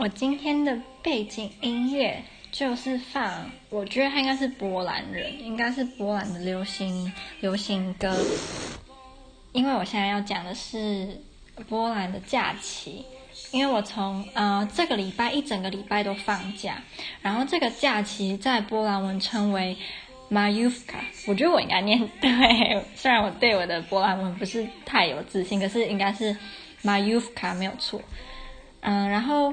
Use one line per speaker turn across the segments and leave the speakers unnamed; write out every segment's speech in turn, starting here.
我今天的背景音乐就是放，我觉得他应该是波兰人，应该是波兰的流行流行歌。因为我现在要讲的是波兰的假期，因为我从呃这个礼拜一整个礼拜都放假，然后这个假期在波兰文称为 Majówka，我觉得我应该念 对，虽然我对我的波兰文不是太有自信，可是应该是 Majówka 没有错。嗯、然后。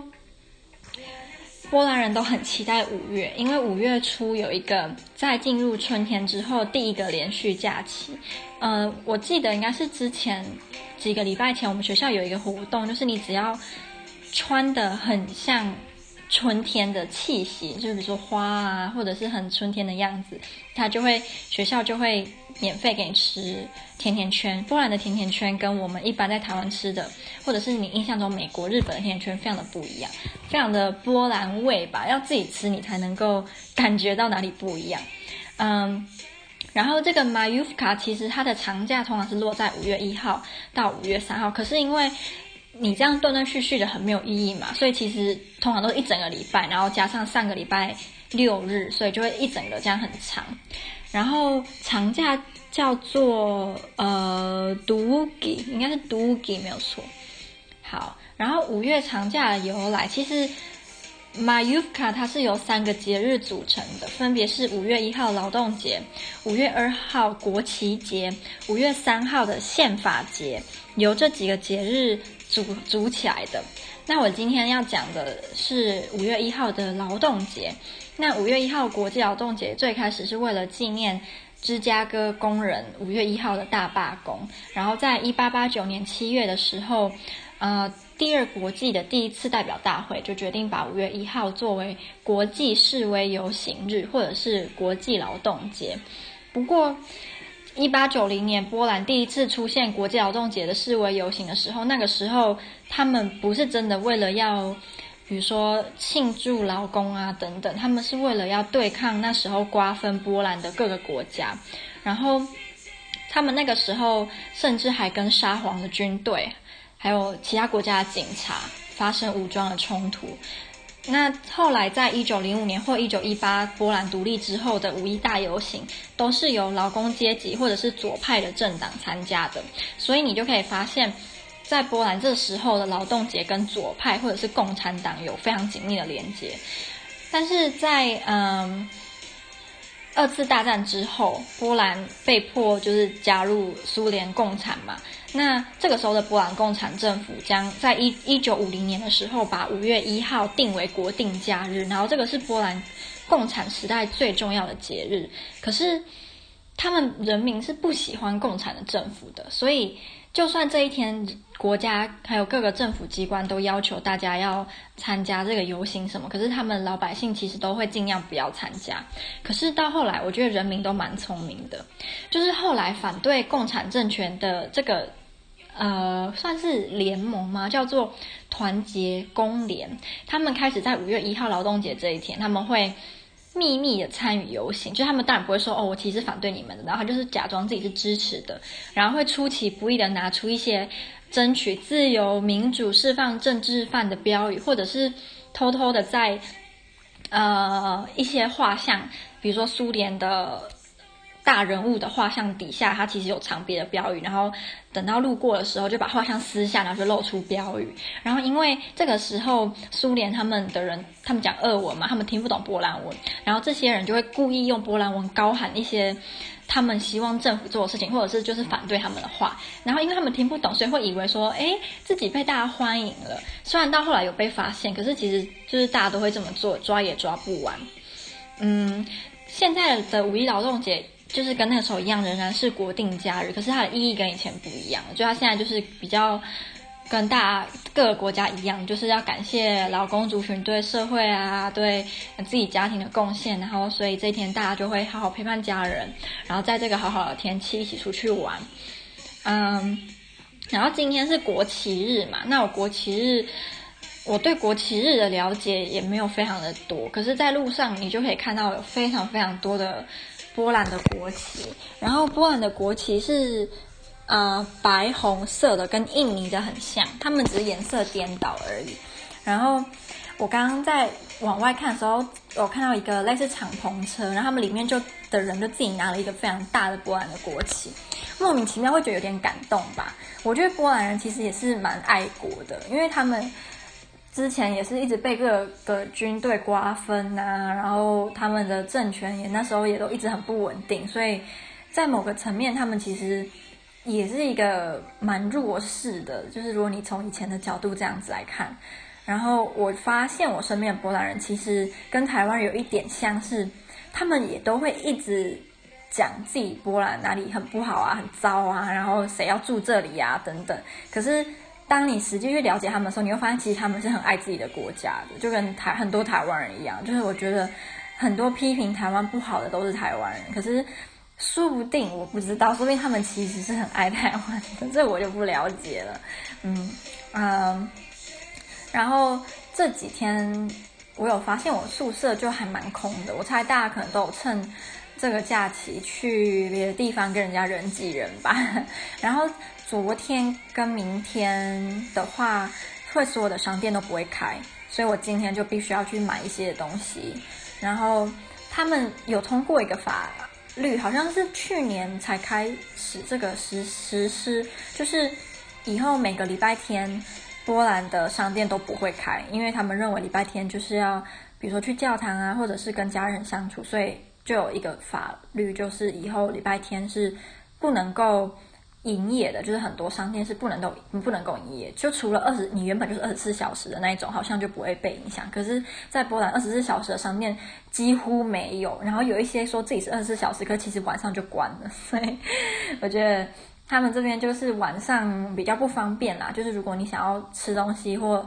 波兰人都很期待五月，因为五月初有一个在进入春天之后第一个连续假期。嗯，我记得应该是之前几个礼拜前，我们学校有一个活动，就是你只要穿的很像。春天的气息，就比如说花啊，或者是很春天的样子，他就会学校就会免费给你吃甜甜圈。波兰的甜甜圈跟我们一般在台湾吃的，或者是你印象中美国、日本的甜甜圈非常的不一样，非常的波兰味吧？要自己吃你才能够感觉到哪里不一样。嗯，然后这个 Majówka 其实它的长假通常是落在五月一号到五月三号，可是因为你这样断断续续的很没有意义嘛，所以其实通常都是一整个礼拜，然后加上上个礼拜六日，所以就会一整个这样很长。然后长假叫做呃，Dugi，应该是 Dugi 没有错。好，然后五月长假的由来，其实 Mayuka 它是由三个节日组成的，分别是五月一号劳动节、五月二号国旗节、五月三号的宪法节，由这几个节日。组组起来的。那我今天要讲的是五月一号的劳动节。那五月一号国际劳动节最开始是为了纪念芝加哥工人五月一号的大罢工。然后在一八八九年七月的时候，呃，第二国际的第一次代表大会就决定把五月一号作为国际示威游行日，或者是国际劳动节。不过，一八九零年，波兰第一次出现国际劳动节的示威游行的时候，那个时候他们不是真的为了要，比如说庆祝劳工啊等等，他们是为了要对抗那时候瓜分波兰的各个国家，然后他们那个时候甚至还跟沙皇的军队，还有其他国家的警察发生武装的冲突。那后来，在一九零五年或一九一八波兰独立之后的五一大游行，都是由劳工阶级或者是左派的政党参加的，所以你就可以发现，在波兰这时候的劳动节跟左派或者是共产党有非常紧密的连接。但是在嗯二次大战之后，波兰被迫就是加入苏联共产嘛。那这个时候的波兰共产政府将在一一九五零年的时候把五月一号定为国定假日，然后这个是波兰共产时代最重要的节日。可是他们人民是不喜欢共产的政府的，所以就算这一天国家还有各个政府机关都要求大家要参加这个游行什么，可是他们老百姓其实都会尽量不要参加。可是到后来，我觉得人民都蛮聪明的，就是后来反对共产政权的这个。呃，算是联盟吗？叫做团结工联。他们开始在五月一号劳动节这一天，他们会秘密的参与游行。就他们当然不会说哦，我其实反对你们的，然后就是假装自己是支持的，然后会出其不意的拿出一些争取自由、民主、释放政治犯的标语，或者是偷偷的在呃一些画像，比如说苏联的。大人物的画像底下，它其实有藏别的标语，然后等到路过的时候，就把画像撕下，然后就露出标语。然后因为这个时候苏联他们的人，他们讲俄文嘛，他们听不懂波兰文，然后这些人就会故意用波兰文高喊一些他们希望政府做的事情，或者是就是反对他们的话。然后因为他们听不懂，所以会以为说，诶，自己被大家欢迎了。虽然到后来有被发现，可是其实就是大家都会这么做，抓也抓不完。嗯，现在的五一劳动节。就是跟那个时候一样，仍然是国定假日，可是它的意义跟以前不一样。就它现在就是比较跟大家各个国家一样，就是要感谢劳工族群对社会啊、对自己家庭的贡献，然后所以这一天大家就会好好陪伴家人，然后在这个好好的天气一起出去玩。嗯，然后今天是国旗日嘛，那我国旗日，我对国旗日的了解也没有非常的多，可是在路上你就可以看到有非常非常多的。波兰的国旗，然后波兰的国旗是呃白红色的，跟印尼的很像，他们只是颜色颠倒而已。然后我刚刚在往外看的时候，我看到一个类似敞篷车，然后他们里面就的人就自己拿了一个非常大的波兰的国旗，莫名其妙会觉得有点感动吧。我觉得波兰人其实也是蛮爱国的，因为他们之前也是一直被各个军队瓜分啊，然后他们的政权也那时候也都一直很不稳定，所以在某个层面，他们其实也是一个蛮弱势的。就是如果你从以前的角度这样子来看。然后我发现我身边的波兰人其实跟台湾有一点像是，他们也都会一直讲自己波兰哪里很不好啊，很糟啊，然后谁要住这里、啊、等等。可是当你实际去了解他们的时候，你会发现其实他们是很爱自己的国家的，就跟台很多台湾人一样。就是我觉得很多批评台湾不好的都是台湾人，可是说不定我不知道，说不定他们其实是很爱台湾的，这我就不了解了。嗯嗯。然后这几天我有发现我宿舍就还蛮空的，我猜大家可能都有趁这个假期去别的地方跟人家人挤人吧。然后昨天跟明天的话，会所有的商店都不会开，所以我今天就必须要去买一些东西。然后他们有通过一个法律，好像是去年才开始这个实实施，就是以后每个礼拜天。波兰的商店都不会开，因为他们认为礼拜天就是要，比如说去教堂啊，或者是跟家人相处，所以就有一个法律，就是以后礼拜天是不能够营业的，就是很多商店是不能够不能够营业，就除了二十，你原本就是二十四小时的那一种，好像就不会被影响。可是，在波兰二十四小时的商店几乎没有，然后有一些说自己是二十四小时，可其实晚上就关了，所以我觉得。他们这边就是晚上比较不方便啦，就是如果你想要吃东西，或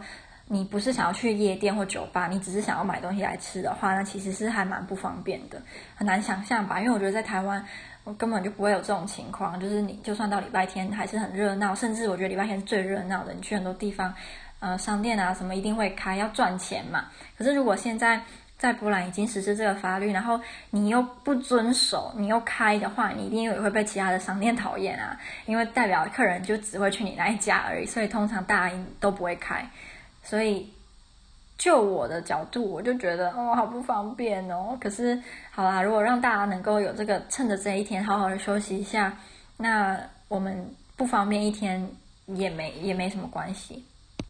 你不是想要去夜店或酒吧，你只是想要买东西来吃的话，那其实是还蛮不方便的，很难想象吧？因为我觉得在台湾，我根本就不会有这种情况，就是你就算到礼拜天还是很热闹，甚至我觉得礼拜天是最热闹的，你去很多地方，呃，商店啊什么一定会开，要赚钱嘛。可是如果现在，在波兰已经实施这个法律，然后你又不遵守，你又开的话，你一定也会被其他的商店 讨厌啊，因为代表客人就只会去你那一家而已，所以通常大家都不会开。所以就我的角度，我就觉得哦，好不方便哦。可是好啦，如果让大家能够有这个趁着这一天好好的休息一下，那我们不方便一天也没也没什么关系。